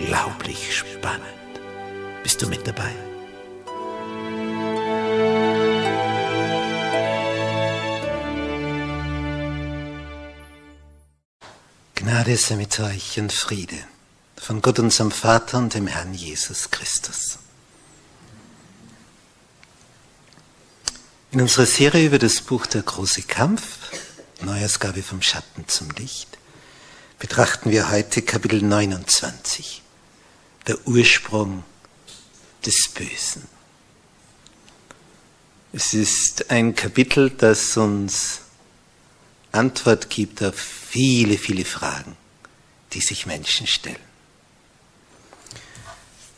unglaublich spannend. Bist du mit dabei? Gnade sei mit euch und Friede von Gott unserem Vater und dem Herrn Jesus Christus. In unserer Serie über das Buch Der große Kampf, Neuausgabe vom Schatten zum Licht, betrachten wir heute Kapitel 29 der Ursprung des Bösen. Es ist ein Kapitel, das uns Antwort gibt auf viele, viele Fragen, die sich Menschen stellen.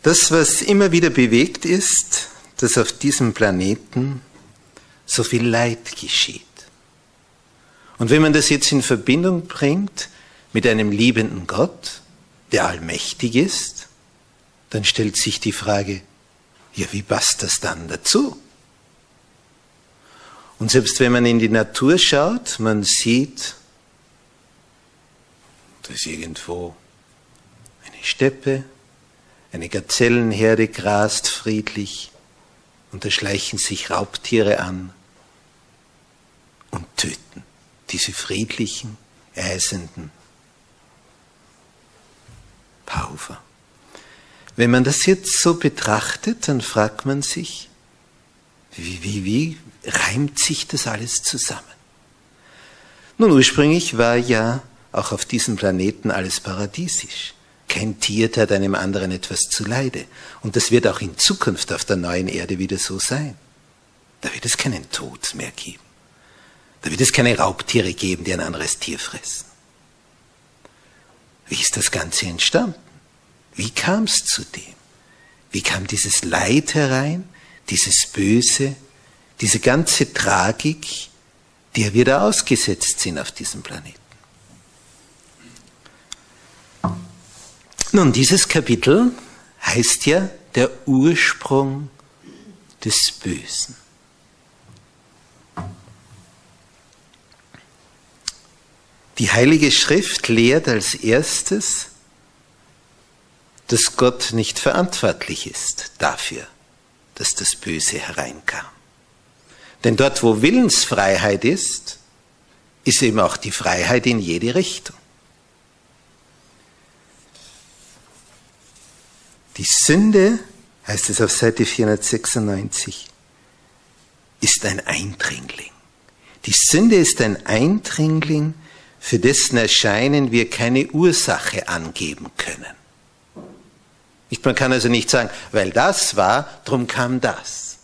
Das, was immer wieder bewegt ist, dass auf diesem Planeten so viel Leid geschieht. Und wenn man das jetzt in Verbindung bringt mit einem liebenden Gott, der allmächtig ist, dann stellt sich die Frage, ja, wie passt das dann dazu? Und selbst wenn man in die Natur schaut, man sieht, da ist irgendwo eine Steppe, eine Gazellenherde grast friedlich und da schleichen sich Raubtiere an und töten diese friedlichen, eisenden Pauver. Wenn man das jetzt so betrachtet, dann fragt man sich, wie, wie, wie reimt sich das alles zusammen? Nun, ursprünglich war ja auch auf diesem Planeten alles paradiesisch. Kein Tier tat einem anderen etwas zuleide. Und das wird auch in Zukunft auf der neuen Erde wieder so sein. Da wird es keinen Tod mehr geben. Da wird es keine Raubtiere geben, die ein anderes Tier fressen. Wie ist das Ganze entstanden? Wie kam es zu dem? Wie kam dieses Leid herein, dieses Böse, diese ganze Tragik, der wir da ausgesetzt sind auf diesem Planeten? Nun, dieses Kapitel heißt ja der Ursprung des Bösen. Die Heilige Schrift lehrt als erstes, dass Gott nicht verantwortlich ist dafür, dass das Böse hereinkam. Denn dort, wo Willensfreiheit ist, ist eben auch die Freiheit in jede Richtung. Die Sünde, heißt es auf Seite 496, ist ein Eindringling. Die Sünde ist ein Eindringling, für dessen Erscheinen wir keine Ursache angeben können. Man kann also nicht sagen, weil das war, drum kam das.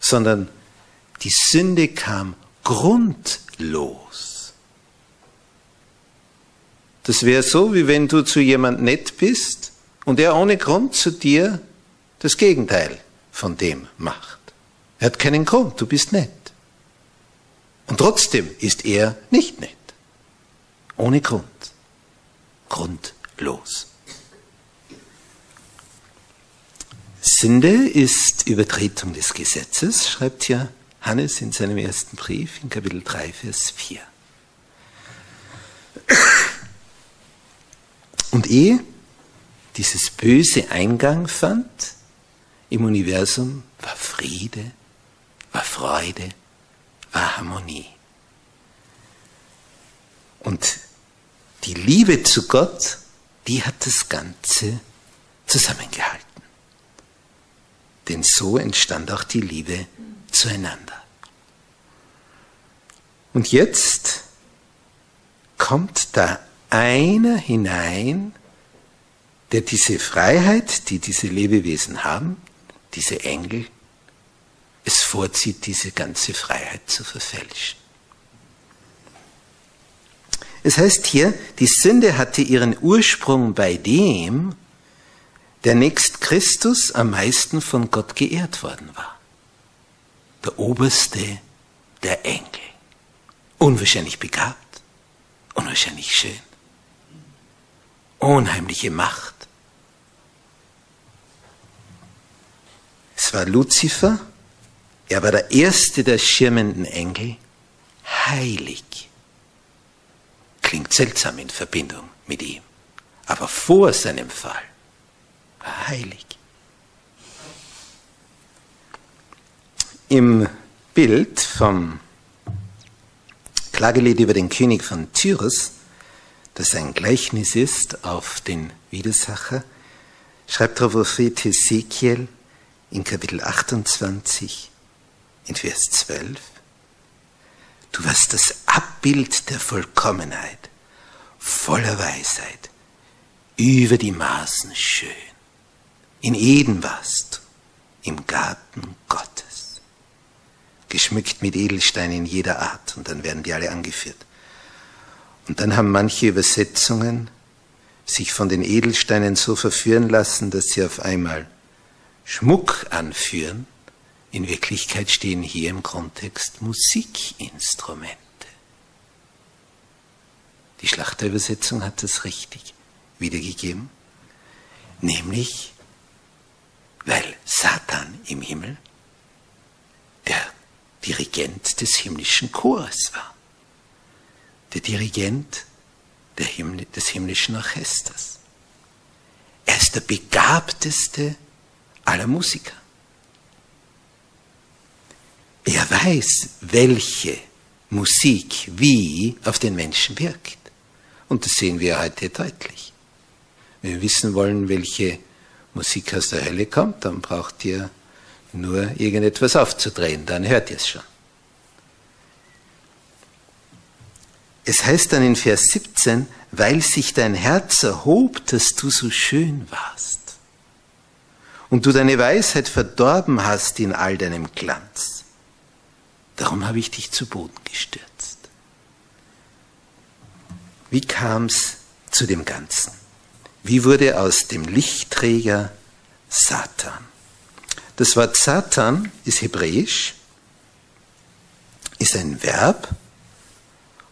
Sondern die Sünde kam grundlos. Das wäre so, wie wenn du zu jemand nett bist und er ohne Grund zu dir das Gegenteil von dem macht. Er hat keinen Grund, du bist nett. Und trotzdem ist er nicht nett. Ohne Grund. Grundlos. Sünde ist Übertretung des Gesetzes, schreibt ja Hannes in seinem ersten Brief in Kapitel 3, Vers 4. Und ehe dieses Böse Eingang fand im Universum, war Friede, war Freude, war Harmonie. Und die Liebe zu Gott, die hat das Ganze zusammengehalten. Denn so entstand auch die Liebe zueinander. Und jetzt kommt da einer hinein, der diese Freiheit, die diese Lebewesen haben, diese Engel, es vorzieht, diese ganze Freiheit zu verfälschen. Es heißt hier, die Sünde hatte ihren Ursprung bei dem, der nächst Christus am meisten von Gott geehrt worden war. Der oberste der Engel. Unwahrscheinlich begabt, unwahrscheinlich schön, unheimliche Macht. Es war Luzifer, er war der erste der schirmenden Engel, heilig. Klingt seltsam in Verbindung mit ihm, aber vor seinem Fall heilig. Im Bild vom Klagelied über den König von Tyrus, das ein Gleichnis ist auf den Widersacher, schreibt der Prophet Ezekiel in Kapitel 28 in Vers 12, Du warst das Abbild der Vollkommenheit, voller Weisheit, über die Maßen schön. In Eden warst im Garten Gottes, geschmückt mit Edelsteinen jeder Art, und dann werden die alle angeführt. Und dann haben manche Übersetzungen sich von den Edelsteinen so verführen lassen, dass sie auf einmal Schmuck anführen. In Wirklichkeit stehen hier im Kontext Musikinstrumente. Die Schlachterübersetzung hat das richtig wiedergegeben, nämlich weil Satan im Himmel der Dirigent des himmlischen Chores war, der Dirigent Himmel, des himmlischen Orchesters. Er ist der begabteste aller Musiker. Er weiß, welche Musik wie auf den Menschen wirkt. Und das sehen wir heute deutlich. Wenn wir wissen wollen, welche Musik aus der Hölle kommt, dann braucht ihr nur irgendetwas aufzudrehen, dann hört ihr es schon. Es heißt dann in Vers 17, weil sich dein Herz erhob, dass du so schön warst und du deine Weisheit verdorben hast in all deinem Glanz. Darum habe ich dich zu Boden gestürzt. Wie kam es zu dem Ganzen? Wie wurde aus dem Lichtträger Satan? Das Wort Satan ist hebräisch, ist ein Verb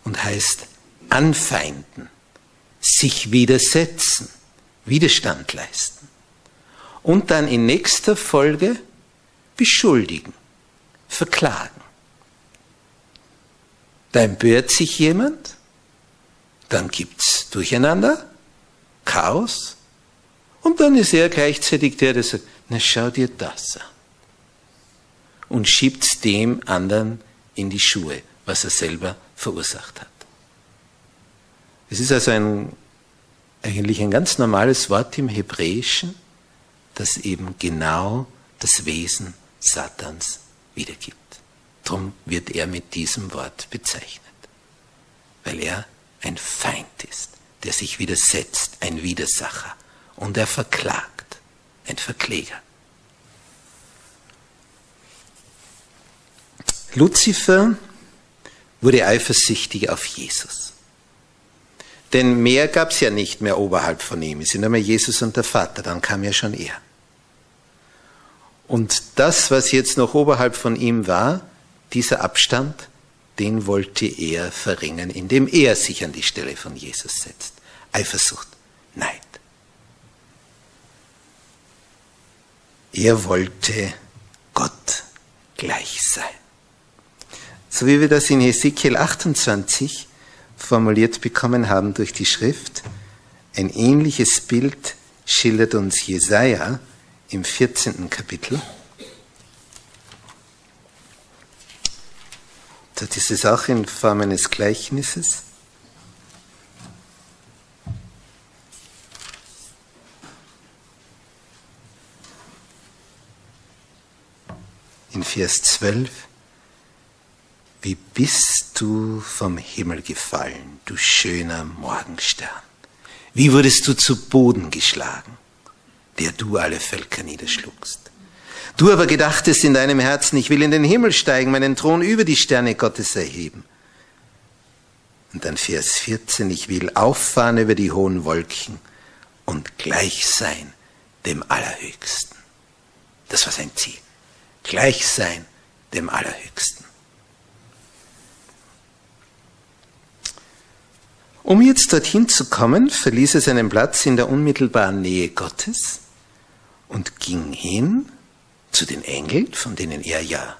und heißt anfeinden, sich widersetzen, Widerstand leisten. Und dann in nächster Folge beschuldigen, verklagen. Da empört sich jemand, dann gibt's Durcheinander, Chaos. Und dann ist er gleichzeitig der, der sagt, na schau dir das an. Und schiebt dem anderen in die Schuhe, was er selber verursacht hat. Es ist also ein, eigentlich ein ganz normales Wort im Hebräischen, das eben genau das Wesen Satans wiedergibt. Darum wird er mit diesem Wort bezeichnet, weil er ein Feind ist der sich widersetzt, ein Widersacher. Und er verklagt, ein Verkläger. Luzifer wurde eifersüchtig auf Jesus. Denn mehr gab es ja nicht mehr oberhalb von ihm. Es sind immer Jesus und der Vater, dann kam ja schon er. Und das, was jetzt noch oberhalb von ihm war, dieser Abstand, den wollte er verringern, indem er sich an die Stelle von Jesus setzt. Eifersucht, Neid. Er wollte Gott gleich sein. So wie wir das in Hesekiel 28 formuliert bekommen haben durch die Schrift, ein ähnliches Bild schildert uns Jesaja im 14. Kapitel. Dort ist auch in Form eines Gleichnisses. In Vers 12. Wie bist du vom Himmel gefallen, du schöner Morgenstern? Wie wurdest du zu Boden geschlagen, der du alle Völker niederschlugst? Du aber gedachtest in deinem Herzen, ich will in den Himmel steigen, meinen Thron über die Sterne Gottes erheben. Und dann Vers 14, ich will auffahren über die hohen Wolken und gleich sein dem Allerhöchsten. Das war sein Ziel. Gleich sein dem Allerhöchsten. Um jetzt dorthin zu kommen, verließ er seinen Platz in der unmittelbaren Nähe Gottes und ging hin zu den Engeln, von denen er ja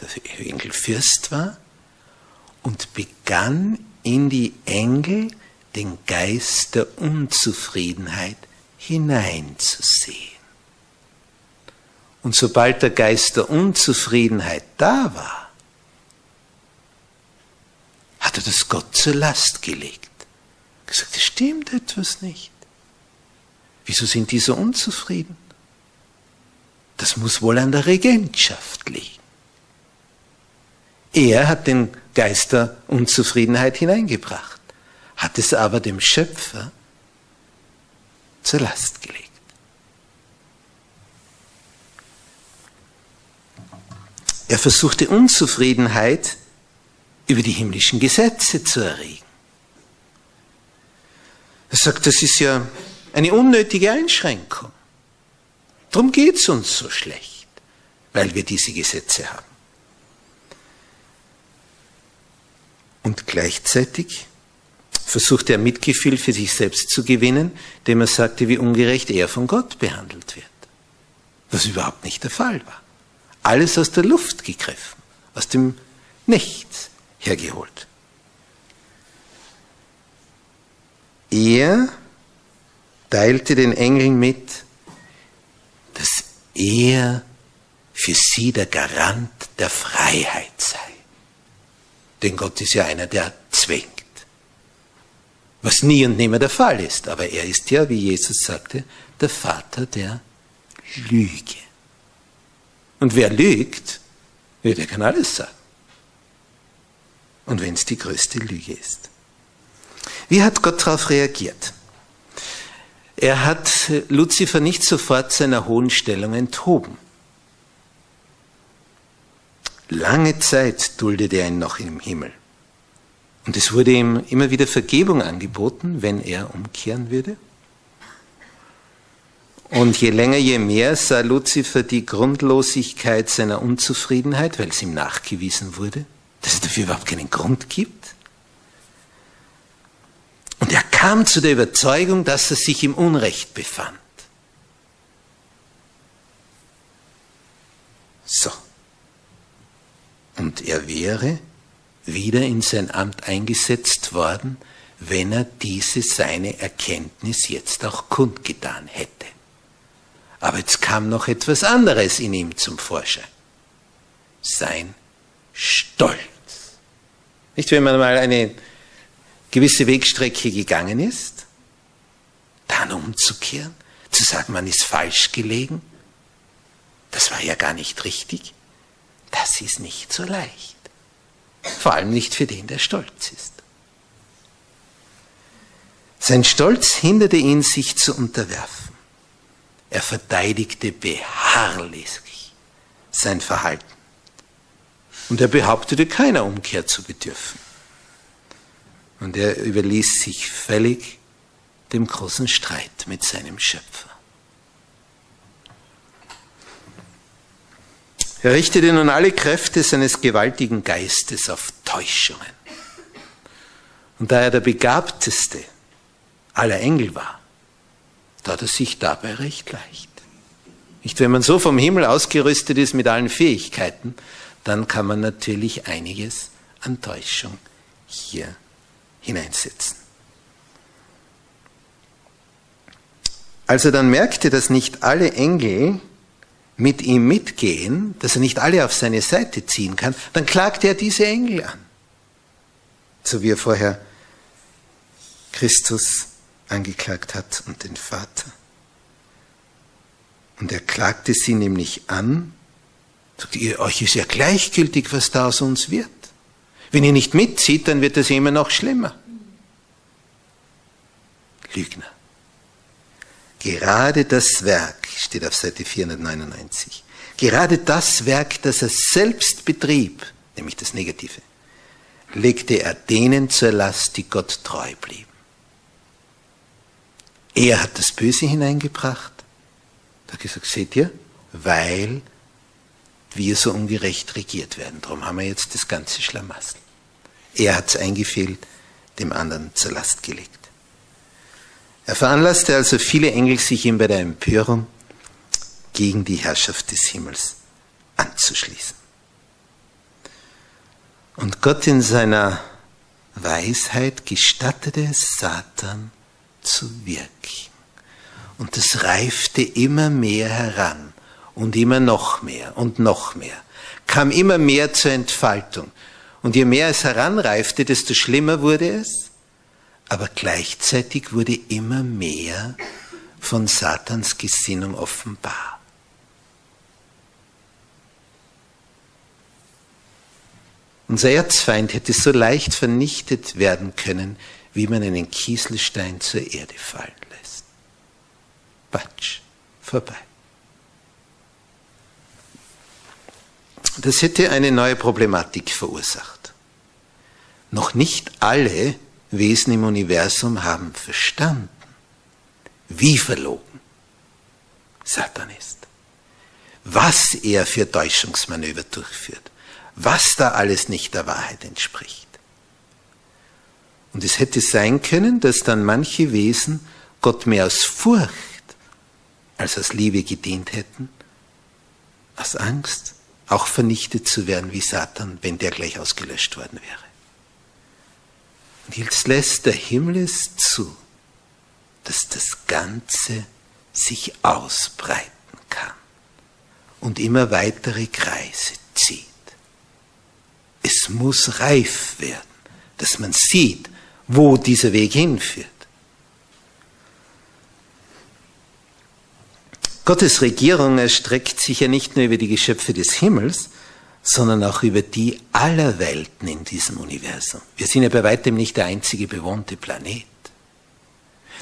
der Engelfürst war, und begann in die Engel den Geist der Unzufriedenheit hineinzusehen. Und sobald der Geist der Unzufriedenheit da war, hat er das Gott zur Last gelegt. Gesagt, es stimmt etwas nicht. Wieso sind die so unzufrieden? Das muss wohl an der Regentschaft liegen. Er hat den Geist der Unzufriedenheit hineingebracht, hat es aber dem Schöpfer zur Last gelegt. Er versuchte Unzufriedenheit über die himmlischen Gesetze zu erregen. Er sagt, das ist ja eine unnötige Einschränkung. Darum geht es uns so schlecht, weil wir diese Gesetze haben. Und gleichzeitig versuchte er Mitgefühl für sich selbst zu gewinnen, indem er sagte, wie ungerecht er von Gott behandelt wird. Was überhaupt nicht der Fall war. Alles aus der Luft gegriffen, aus dem Nichts hergeholt. Er teilte den Engeln mit, er für sie der Garant der Freiheit sei. Denn Gott ist ja einer, der zwingt. Was nie und nimmer der Fall ist. Aber er ist ja, wie Jesus sagte, der Vater der Lüge. Und wer lügt, der kann alles sagen. Und wenn es die größte Lüge ist. Wie hat Gott darauf reagiert? Er hat Luzifer nicht sofort seiner hohen Stellung enthoben. Lange Zeit duldete er ihn noch im Himmel. Und es wurde ihm immer wieder Vergebung angeboten, wenn er umkehren würde. Und je länger, je mehr sah Luzifer die Grundlosigkeit seiner Unzufriedenheit, weil es ihm nachgewiesen wurde, dass es dafür überhaupt keinen Grund gibt. Kam zu der Überzeugung, dass er sich im Unrecht befand. So. Und er wäre wieder in sein Amt eingesetzt worden, wenn er diese seine Erkenntnis jetzt auch kundgetan hätte. Aber jetzt kam noch etwas anderes in ihm zum Vorschein. Sein Stolz. Nicht, wenn man mal eine gewisse Wegstrecke gegangen ist, dann umzukehren, zu sagen, man ist falsch gelegen, das war ja gar nicht richtig, das ist nicht so leicht. Vor allem nicht für den, der stolz ist. Sein Stolz hinderte ihn, sich zu unterwerfen. Er verteidigte beharrlich sein Verhalten. Und er behauptete, keiner Umkehr zu bedürfen. Und er überließ sich völlig dem großen Streit mit seinem Schöpfer. Er richtete nun alle Kräfte seines gewaltigen Geistes auf Täuschungen. Und da er der begabteste aller Engel war, tat er sich dabei recht leicht. Nicht, wenn man so vom Himmel ausgerüstet ist mit allen Fähigkeiten, dann kann man natürlich einiges an Täuschung hier hineinsetzen. Als er dann merkte, dass nicht alle Engel mit ihm mitgehen, dass er nicht alle auf seine Seite ziehen kann, dann klagte er diese Engel an. So wie er vorher Christus angeklagt hat und den Vater. Und er klagte sie nämlich an, sagt, ihr, euch ist ja gleichgültig, was da aus uns wird. Wenn ihr nicht mitzieht, dann wird es immer noch schlimmer. Lügner. Gerade das Werk, steht auf Seite 499, gerade das Werk, das er selbst betrieb, nämlich das Negative, legte er denen zur Last, die Gott treu blieben. Er hat das Böse hineingebracht. Da gesagt, seht ihr, weil wir so ungerecht regiert werden. Darum haben wir jetzt das ganze Schlamassel. Er hat es eingefehlt, dem anderen zur Last gelegt. Er veranlasste also viele Engel, sich ihm bei der Empörung gegen die Herrschaft des Himmels anzuschließen. Und Gott in seiner Weisheit gestattete es Satan zu wirken. Und es reifte immer mehr heran und immer noch mehr und noch mehr, kam immer mehr zur Entfaltung. Und je mehr es heranreifte, desto schlimmer wurde es, aber gleichzeitig wurde immer mehr von Satans Gesinnung offenbar. Unser Erzfeind hätte so leicht vernichtet werden können, wie man einen Kieselstein zur Erde fallen lässt. Batsch, vorbei. Das hätte eine neue Problematik verursacht. Noch nicht alle Wesen im Universum haben verstanden, wie verlogen Satan ist, was er für Täuschungsmanöver durchführt, was da alles nicht der Wahrheit entspricht. Und es hätte sein können, dass dann manche Wesen Gott mehr aus Furcht als aus Liebe gedient hätten, aus Angst, auch vernichtet zu werden wie Satan, wenn der gleich ausgelöscht worden wäre. Und jetzt lässt der Himmel es zu, dass das Ganze sich ausbreiten kann und immer weitere Kreise zieht. Es muss reif werden, dass man sieht, wo dieser Weg hinführt. Gottes Regierung erstreckt sich ja nicht nur über die Geschöpfe des Himmels, sondern auch über die aller Welten in diesem Universum. Wir sind ja bei weitem nicht der einzige bewohnte Planet.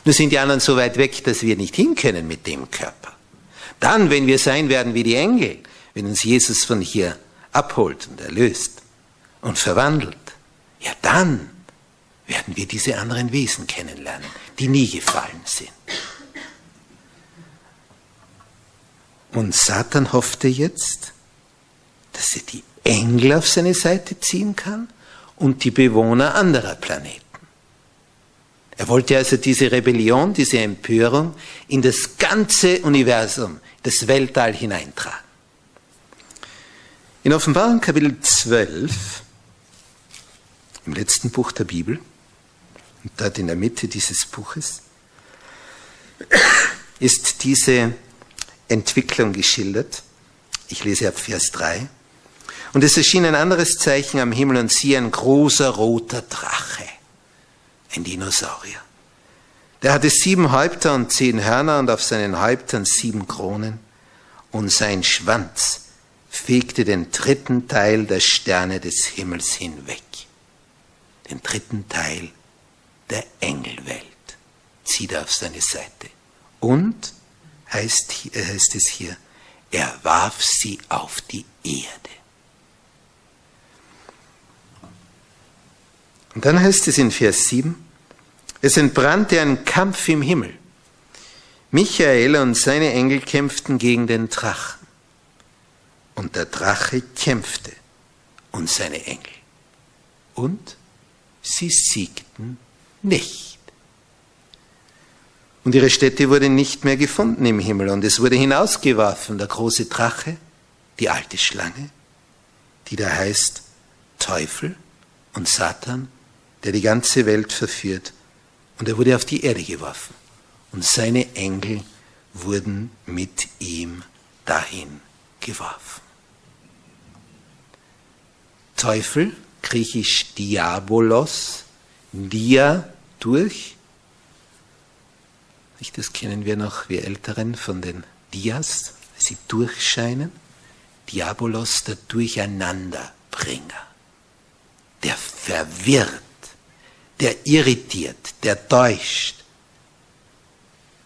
Nur sind die anderen so weit weg, dass wir nicht hin können mit dem Körper. Dann, wenn wir sein werden wie die Engel, wenn uns Jesus von hier abholt und erlöst und verwandelt, ja dann werden wir diese anderen Wesen kennenlernen, die nie gefallen sind. Und Satan hoffte jetzt, dass er die Engel auf seine Seite ziehen kann und die Bewohner anderer Planeten. Er wollte also diese Rebellion, diese Empörung in das ganze Universum, das Weltall hineintragen. In Offenbarung Kapitel 12, im letzten Buch der Bibel, und dort in der Mitte dieses Buches, ist diese Entwicklung geschildert. Ich lese ab Vers 3. Und es erschien ein anderes Zeichen am Himmel und siehe ein großer roter Drache, ein Dinosaurier. Der hatte sieben Häupter und zehn Hörner und auf seinen Häuptern sieben Kronen und sein Schwanz fegte den dritten Teil der Sterne des Himmels hinweg. Den dritten Teil der Engelwelt zieht er auf seine Seite. Und, heißt, heißt es hier, er warf sie auf die Erde. Und dann heißt es in Vers 7, es entbrannte ein Kampf im Himmel. Michael und seine Engel kämpften gegen den Drachen. Und der Drache kämpfte und seine Engel. Und sie siegten nicht. Und ihre Stätte wurde nicht mehr gefunden im Himmel und es wurde hinausgeworfen, der große Drache, die alte Schlange, die da heißt Teufel und Satan, der die ganze Welt verführt. Und er wurde auf die Erde geworfen. Und seine Engel wurden mit ihm dahin geworfen. Teufel, griechisch Diabolos, Dia durch. Das kennen wir noch, wir Älteren, von den Dias, sie durchscheinen. Diabolos, der Durcheinanderbringer, der verwirrt, der irritiert, der täuscht,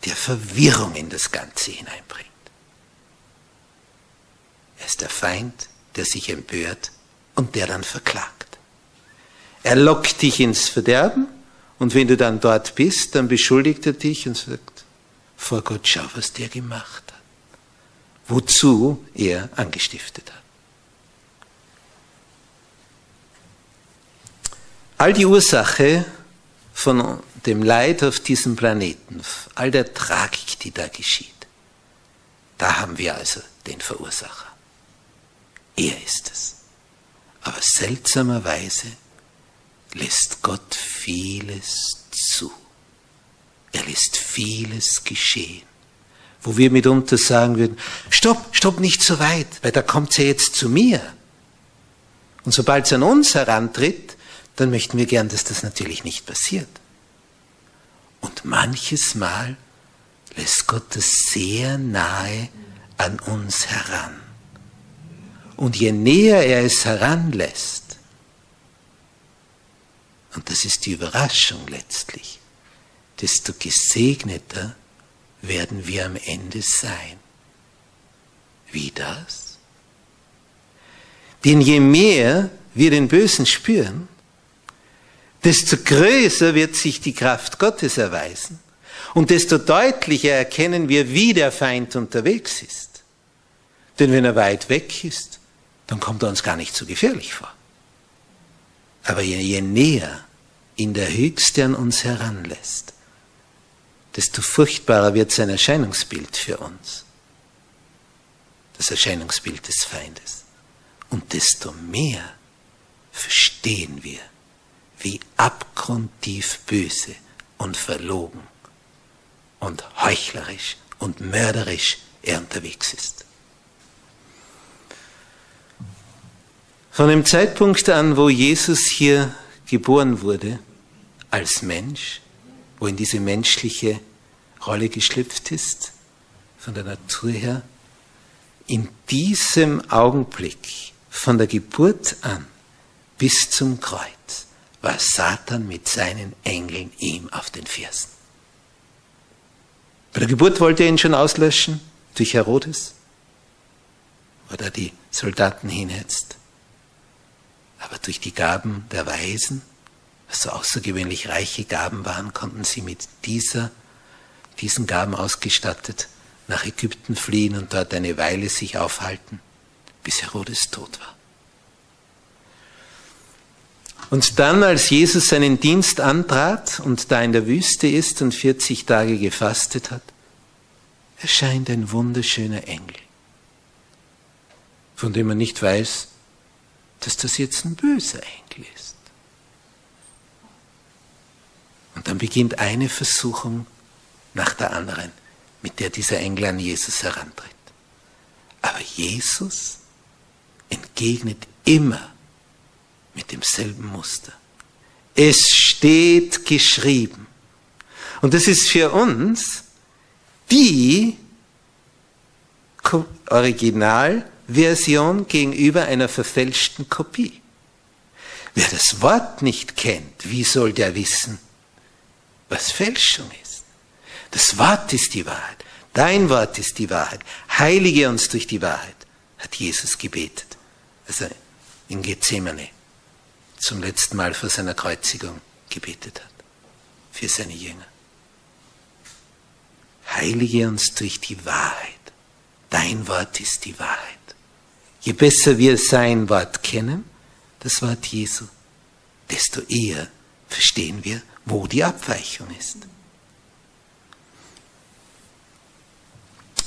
der Verwirrung in das Ganze hineinbringt. Er ist der Feind, der sich empört und der dann verklagt. Er lockt dich ins Verderben und wenn du dann dort bist, dann beschuldigt er dich und sagt, vor Gott, schau, was der gemacht hat. Wozu er angestiftet hat. All die Ursache von dem Leid auf diesem Planeten, all der Tragik, die da geschieht, da haben wir also den Verursacher. Er ist es. Aber seltsamerweise lässt Gott vieles zu. Er lässt vieles geschehen. Wo wir mitunter sagen würden, stopp, stopp, nicht so weit, weil da kommt ja jetzt zu mir. Und sobald es an uns herantritt, dann möchten wir gern, dass das natürlich nicht passiert. Und manches Mal lässt Gott es sehr nahe an uns heran. Und je näher er es heranlässt, und das ist die Überraschung letztlich, desto gesegneter werden wir am Ende sein. Wie das? Denn je mehr wir den Bösen spüren, desto größer wird sich die Kraft Gottes erweisen und desto deutlicher erkennen wir, wie der Feind unterwegs ist. Denn wenn er weit weg ist, dann kommt er uns gar nicht so gefährlich vor. Aber je, je näher ihn der Höchste an uns heranlässt, desto furchtbarer wird sein Erscheinungsbild für uns. Das Erscheinungsbild des Feindes. Und desto mehr verstehen wir, wie abgrundtief böse und verlogen und heuchlerisch und mörderisch er unterwegs ist. Von dem Zeitpunkt an, wo Jesus hier geboren wurde, als Mensch, wo in diese menschliche Rolle geschlüpft ist, von der Natur her, in diesem Augenblick, von der Geburt an bis zum Kreuz, war Satan mit seinen Engeln ihm auf den Fersen. Bei der Geburt wollte er ihn schon auslöschen durch Herodes, wo er die Soldaten hinhetzt aber durch die Gaben der Weisen, was so außergewöhnlich reiche Gaben waren, konnten sie mit dieser, diesen Gaben ausgestattet nach Ägypten fliehen und dort eine Weile sich aufhalten, bis Herodes tot war. Und dann, als Jesus seinen Dienst antrat und da in der Wüste ist und 40 Tage gefastet hat, erscheint ein wunderschöner Engel, von dem man nicht weiß, dass das jetzt ein böser Enkel ist. Und dann beginnt eine Versuchung nach der anderen, mit der dieser Engel an Jesus herantritt. Aber Jesus entgegnet immer mit demselben Muster. Es steht geschrieben. Und das ist für uns die Original Version gegenüber einer verfälschten Kopie. Wer das Wort nicht kennt, wie soll der wissen, was Fälschung ist? Das Wort ist die Wahrheit. Dein Wort ist die Wahrheit. Heilige uns durch die Wahrheit, hat Jesus gebetet. Also in Gethsemane zum letzten Mal vor seiner Kreuzigung gebetet hat. Für seine Jünger. Heilige uns durch die Wahrheit. Dein Wort ist die Wahrheit. Je besser wir sein Wort kennen, das Wort Jesu, desto eher verstehen wir, wo die Abweichung ist.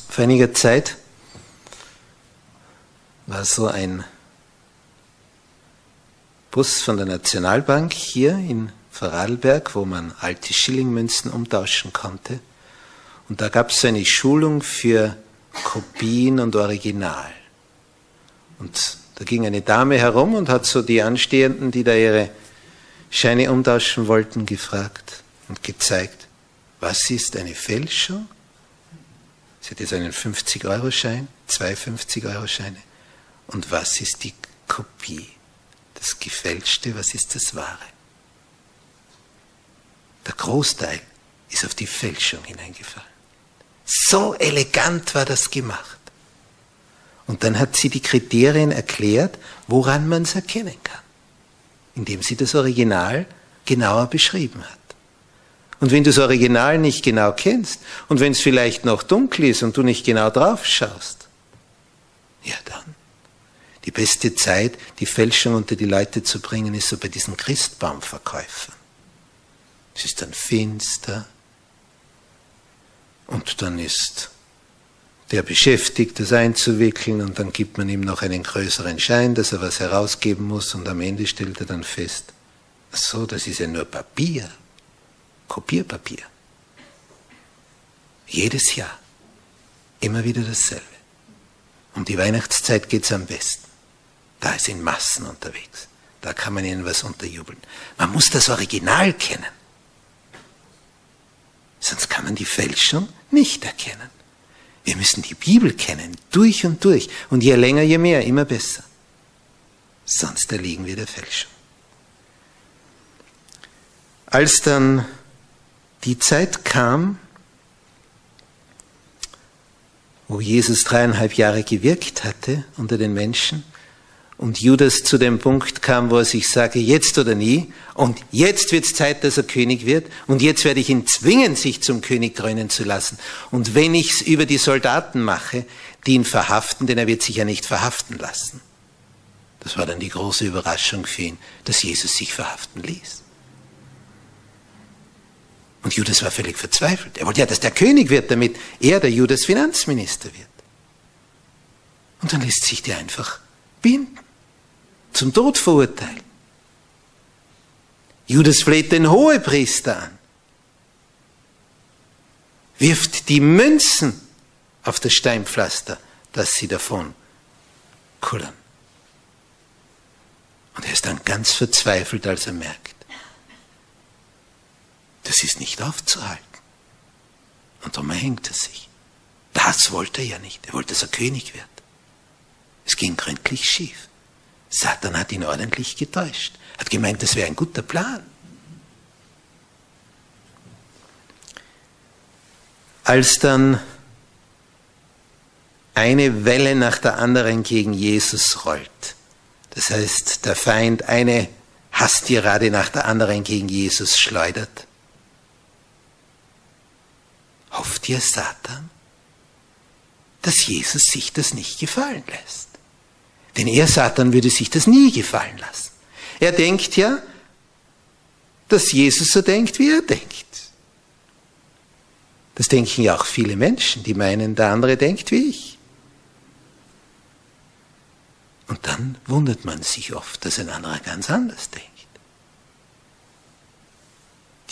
Vor einiger Zeit war so ein Bus von der Nationalbank hier in Vorarlberg, wo man alte Schillingmünzen umtauschen konnte. Und da gab es eine Schulung für Kopien und Original. Und da ging eine Dame herum und hat so die Anstehenden, die da ihre Scheine umtauschen wollten, gefragt und gezeigt, was ist eine Fälschung? Sie hat jetzt einen 50-Euro-Schein, zwei 50-Euro-Scheine. Und was ist die Kopie? Das Gefälschte, was ist das Wahre? Der Großteil ist auf die Fälschung hineingefallen. So elegant war das gemacht. Und dann hat sie die Kriterien erklärt, woran man es erkennen kann, indem sie das Original genauer beschrieben hat. Und wenn du das Original nicht genau kennst und wenn es vielleicht noch dunkel ist und du nicht genau drauf schaust, ja dann. Die beste Zeit, die Fälschung unter die Leute zu bringen, ist so bei diesen Christbaumverkäufern. Es ist dann finster, und dann ist der beschäftigt, das einzuwickeln und dann gibt man ihm noch einen größeren Schein, dass er was herausgeben muss und am Ende stellt er dann fest, so, das ist ja nur Papier, Kopierpapier. Jedes Jahr, immer wieder dasselbe. Um die Weihnachtszeit geht es am besten. Da ist in Massen unterwegs. Da kann man ihnen was unterjubeln. Man muss das Original kennen. Sonst kann man die Fälschung nicht erkennen. Wir müssen die Bibel kennen, durch und durch. Und je länger, je mehr, immer besser. Sonst erliegen wir der Fälschung. Als dann die Zeit kam, wo Jesus dreieinhalb Jahre gewirkt hatte unter den Menschen, und Judas zu dem Punkt kam, wo er sich sage, jetzt oder nie, und jetzt wird es Zeit, dass er König wird, und jetzt werde ich ihn zwingen, sich zum König krönen zu lassen. Und wenn ich es über die Soldaten mache, die ihn verhaften, denn er wird sich ja nicht verhaften lassen. Das war dann die große Überraschung für ihn, dass Jesus sich verhaften ließ. Und Judas war völlig verzweifelt. Er wollte ja, dass der König wird, damit er, der Judas, Finanzminister wird. Und dann lässt sich der einfach binden zum Tod verurteilen. Judas fleht den Hohepriester an, wirft die Münzen auf das Steinpflaster, dass sie davon kullern. Und er ist dann ganz verzweifelt, als er merkt, das ist nicht aufzuhalten. Und darum hängt er sich. Das wollte er ja nicht. Er wollte, dass er König wird. Es ging gründlich schief. Satan hat ihn ordentlich getäuscht, hat gemeint, das wäre ein guter Plan. Als dann eine Welle nach der anderen gegen Jesus rollt, das heißt, der Feind eine Hasstirade nach der anderen gegen Jesus schleudert, hofft ihr Satan, dass Jesus sich das nicht gefallen lässt? Denn er, Satan, würde sich das nie gefallen lassen. Er denkt ja, dass Jesus so denkt, wie er denkt. Das denken ja auch viele Menschen, die meinen, der andere denkt wie ich. Und dann wundert man sich oft, dass ein anderer ganz anders denkt.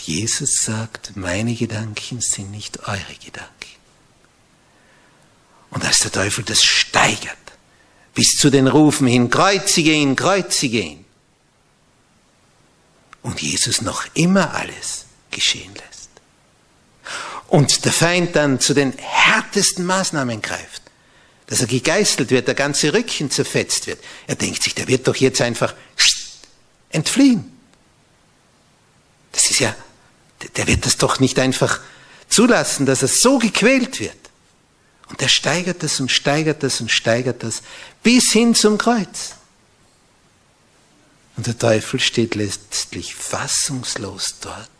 Jesus sagt, meine Gedanken sind nicht eure Gedanken. Und als der Teufel das steigert, bis zu den Rufen hin, kreuzige ihn, kreuzige ihn. Und Jesus noch immer alles geschehen lässt. Und der Feind dann zu den härtesten Maßnahmen greift, dass er gegeißelt wird, der ganze Rücken zerfetzt wird. Er denkt sich, der wird doch jetzt einfach entfliehen. Das ist ja, der wird das doch nicht einfach zulassen, dass er so gequält wird. Und er steigert das und steigert das und steigert das bis hin zum Kreuz. Und der Teufel steht letztlich fassungslos dort,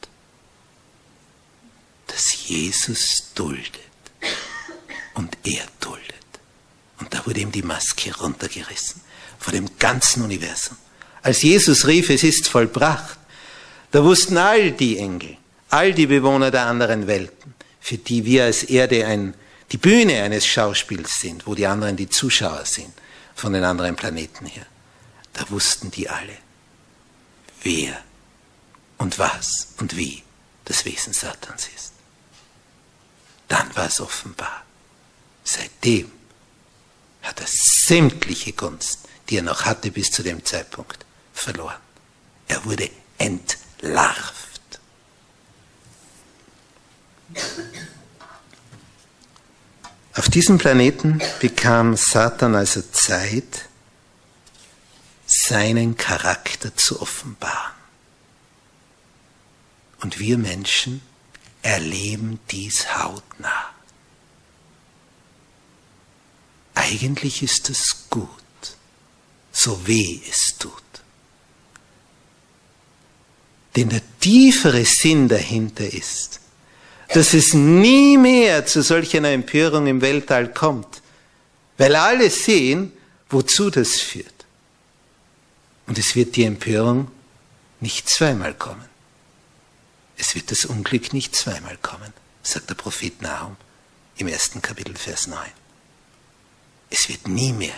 dass Jesus duldet und er duldet. Und da wurde ihm die Maske runtergerissen vor dem ganzen Universum. Als Jesus rief, es ist vollbracht, da wussten all die Engel, all die Bewohner der anderen Welten, für die wir als Erde ein die Bühne eines Schauspiels sind, wo die anderen die Zuschauer sind, von den anderen Planeten her, da wussten die alle, wer und was und wie das Wesen Satans ist. Dann war es offenbar. Seitdem hat er sämtliche Gunst, die er noch hatte bis zu dem Zeitpunkt, verloren. Er wurde entlarvt. Auf diesem Planeten bekam Satan also Zeit, seinen Charakter zu offenbaren. Und wir Menschen erleben dies hautnah. Eigentlich ist es gut, so weh es tut. Denn der tiefere Sinn dahinter ist, dass es nie mehr zu solch einer Empörung im Weltall kommt, weil alle sehen, wozu das führt. Und es wird die Empörung nicht zweimal kommen. Es wird das Unglück nicht zweimal kommen, sagt der Prophet Nahum im ersten Kapitel, Vers 9. Es wird nie mehr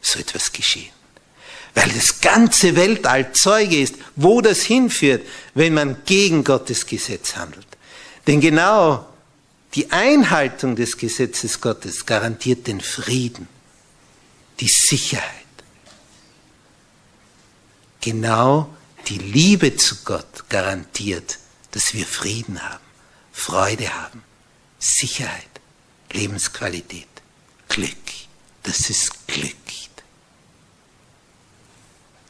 so etwas geschehen. Weil das ganze Weltall Zeuge ist, wo das hinführt, wenn man gegen Gottes Gesetz handelt. Denn genau die Einhaltung des Gesetzes Gottes garantiert den Frieden, die Sicherheit. Genau die Liebe zu Gott garantiert, dass wir Frieden haben, Freude haben, Sicherheit, Lebensqualität, Glück. Das ist Glück.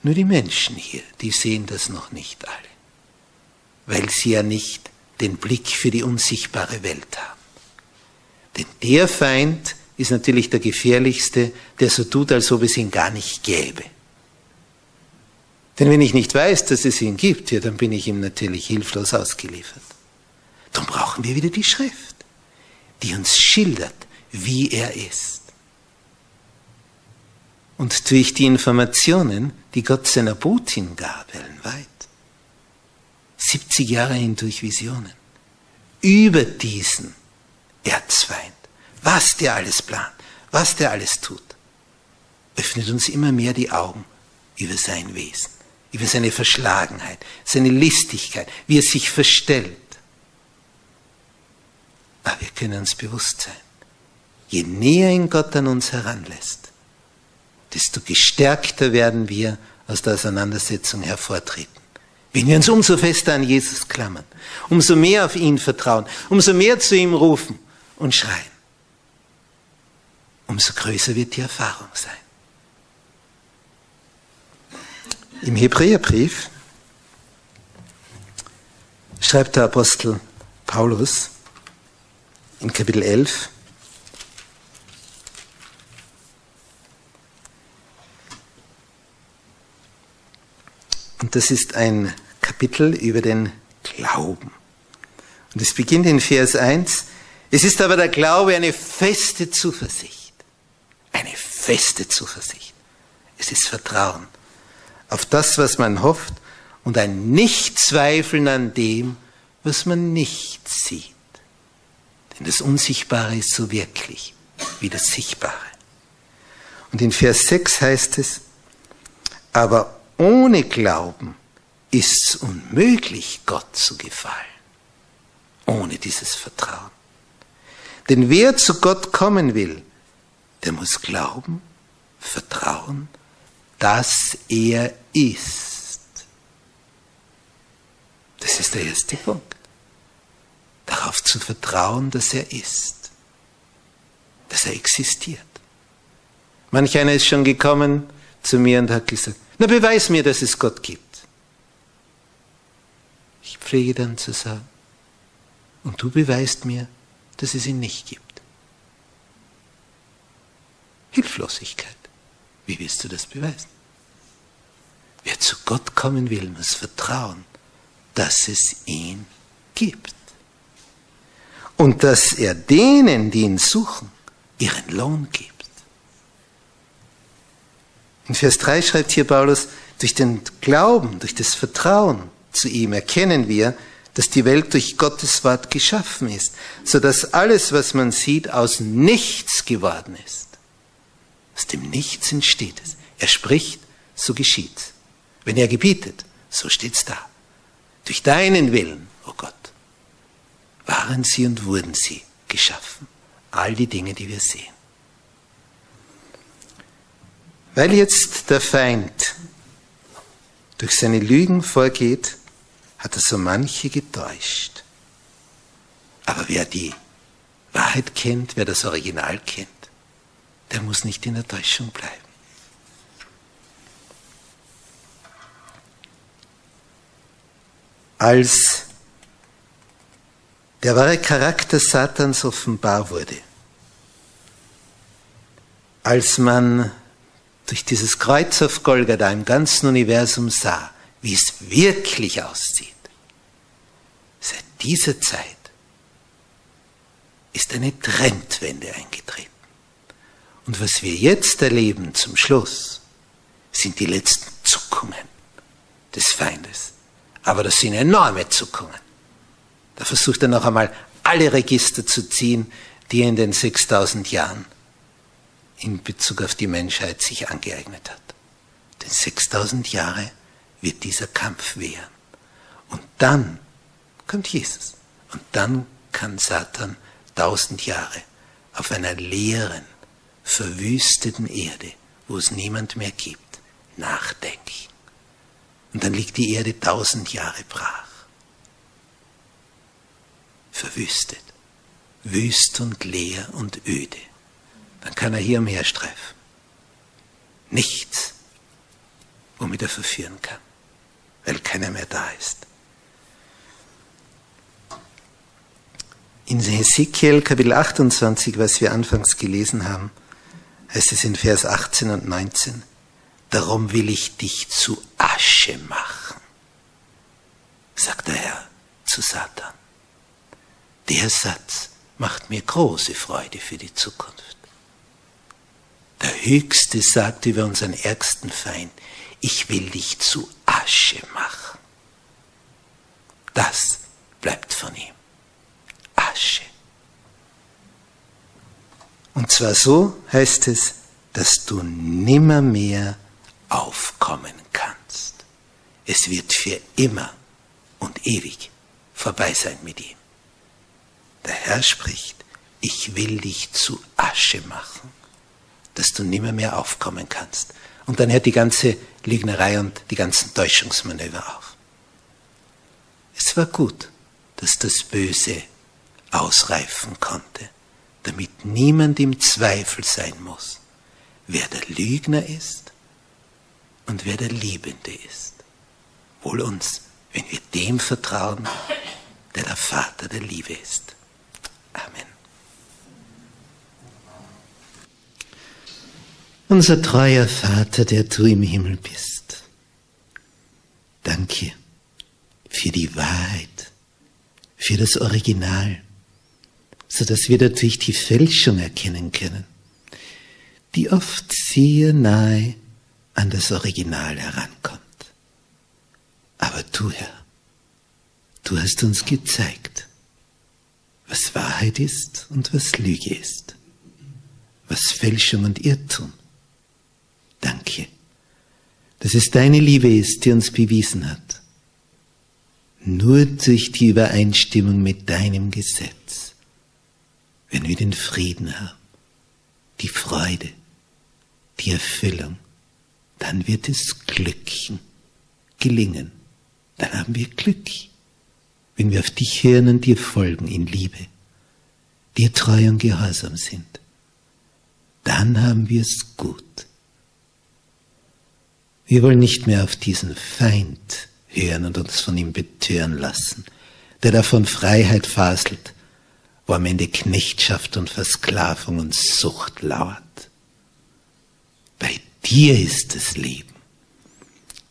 Nur die Menschen hier, die sehen das noch nicht alle, weil sie ja nicht den Blick für die unsichtbare Welt haben. Denn der Feind ist natürlich der gefährlichste, der so tut, als ob es ihn gar nicht gäbe. Denn wenn ich nicht weiß, dass es ihn gibt, ja, dann bin ich ihm natürlich hilflos ausgeliefert. Darum brauchen wir wieder die Schrift, die uns schildert, wie er ist. Und durch die Informationen, die Gott seiner Botin gab, wellenweit, 70 Jahre hindurch Visionen, über diesen Erzfeind, was der alles plant, was der alles tut, öffnet uns immer mehr die Augen über sein Wesen über seine Verschlagenheit, seine Listigkeit, wie er sich verstellt. Aber wir können uns bewusst sein, je näher ihn Gott an uns heranlässt, desto gestärkter werden wir aus der Auseinandersetzung hervortreten. Wenn wir uns umso fester an Jesus klammern, umso mehr auf ihn vertrauen, umso mehr zu ihm rufen und schreien, umso größer wird die Erfahrung sein. Im Hebräerbrief schreibt der Apostel Paulus in Kapitel 11, Und das ist ein Kapitel über den Glauben. Und es beginnt in Vers 1. Es ist aber der Glaube eine feste Zuversicht. Eine feste Zuversicht. Es ist Vertrauen auf das, was man hofft und ein Nichtzweifeln an dem, was man nicht sieht. Denn das Unsichtbare ist so wirklich wie das Sichtbare. Und in Vers 6 heißt es, aber ohne Glauben ist es unmöglich, Gott zu gefallen. Ohne dieses Vertrauen. Denn wer zu Gott kommen will, der muss glauben, vertrauen dass er ist. Das ist der erste Punkt. Darauf zu vertrauen, dass er ist. Dass er existiert. Manch einer ist schon gekommen zu mir und hat gesagt, na beweis mir, dass es Gott gibt. Ich pflege dann zu sagen, und du beweist mir, dass es ihn nicht gibt. Hilflosigkeit. Wie willst du das beweisen? Wer zu Gott kommen will, muss vertrauen, dass es ihn gibt. Und dass er denen, die ihn suchen, ihren Lohn gibt. In Vers 3 schreibt hier Paulus, durch den Glauben, durch das Vertrauen zu ihm erkennen wir, dass die Welt durch Gottes Wort geschaffen ist, so dass alles, was man sieht, aus nichts geworden ist. Aus dem Nichts entsteht es. Er spricht, so geschieht. Wenn er gebietet, so steht's da. Durch deinen Willen, o oh Gott, waren sie und wurden sie geschaffen. All die Dinge, die wir sehen. Weil jetzt der Feind durch seine Lügen vorgeht, hat er so manche getäuscht. Aber wer die Wahrheit kennt, wer das Original kennt, der muss nicht in der Täuschung bleiben. Als der wahre Charakter Satans offenbar wurde, als man durch dieses Kreuz auf Golgatha im ganzen Universum sah, wie es wirklich aussieht, seit dieser Zeit ist eine Trendwende eingetreten. Und was wir jetzt erleben zum Schluss, sind die letzten Zuckungen des Feindes. Aber das sind enorme Zuckungen. Da versucht er noch einmal alle Register zu ziehen, die er in den 6000 Jahren in Bezug auf die Menschheit sich angeeignet hat. Denn 6000 Jahre wird dieser Kampf währen. Und dann kommt Jesus. Und dann kann Satan tausend Jahre auf einer leeren, verwüsteten Erde, wo es niemand mehr gibt, nachdenken. Und dann liegt die Erde tausend Jahre brach. Verwüstet. Wüst und leer und öde. Dann kann er hier umherstreifen. Nichts, womit er verführen kann, weil keiner mehr da ist. In Hesekiel Kapitel 28, was wir anfangs gelesen haben, heißt es in Vers 18 und 19, darum will ich dich zu Asche machen, sagt der Herr zu Satan. Der Satz macht mir große Freude für die Zukunft. Der Höchste sagt über unseren ärgsten Feind, ich will dich zu Asche machen. Das bleibt von ihm. Asche. Und zwar so heißt es, dass du nimmermehr aufkommen kannst. Es wird für immer und ewig vorbei sein mit ihm. Der Herr spricht, ich will dich zu Asche machen, dass du nimmermehr aufkommen kannst. Und dann hört die ganze Lügnerei und die ganzen Täuschungsmanöver auf. Es war gut, dass das Böse ausreifen konnte damit niemand im Zweifel sein muss, wer der Lügner ist und wer der Liebende ist. Wohl uns, wenn wir dem vertrauen, der der Vater der Liebe ist. Amen. Unser treuer Vater, der du im Himmel bist, danke für die Wahrheit, für das Original, so dass wir dadurch die Fälschung erkennen können, die oft sehr nahe an das Original herankommt. Aber du, Herr, du hast uns gezeigt, was Wahrheit ist und was Lüge ist, was Fälschung und Irrtum. Danke, dass es deine Liebe ist, die uns bewiesen hat. Nur durch die Übereinstimmung mit deinem Gesetz wenn wir den Frieden haben, die Freude, die Erfüllung, dann wird es Glückchen gelingen. Dann haben wir Glück, wenn wir auf dich hören und dir folgen in Liebe, dir treu und gehorsam sind. Dann haben wir es gut. Wir wollen nicht mehr auf diesen Feind hören und uns von ihm betören lassen, der davon Freiheit faselt wo am Ende Knechtschaft und Versklavung und Sucht lauert. Bei dir ist das Leben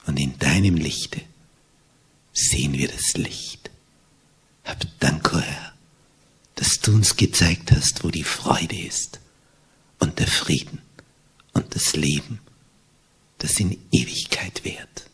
und in deinem Lichte sehen wir das Licht. Hab Dank, o Herr, dass du uns gezeigt hast, wo die Freude ist und der Frieden und das Leben, das in Ewigkeit währt.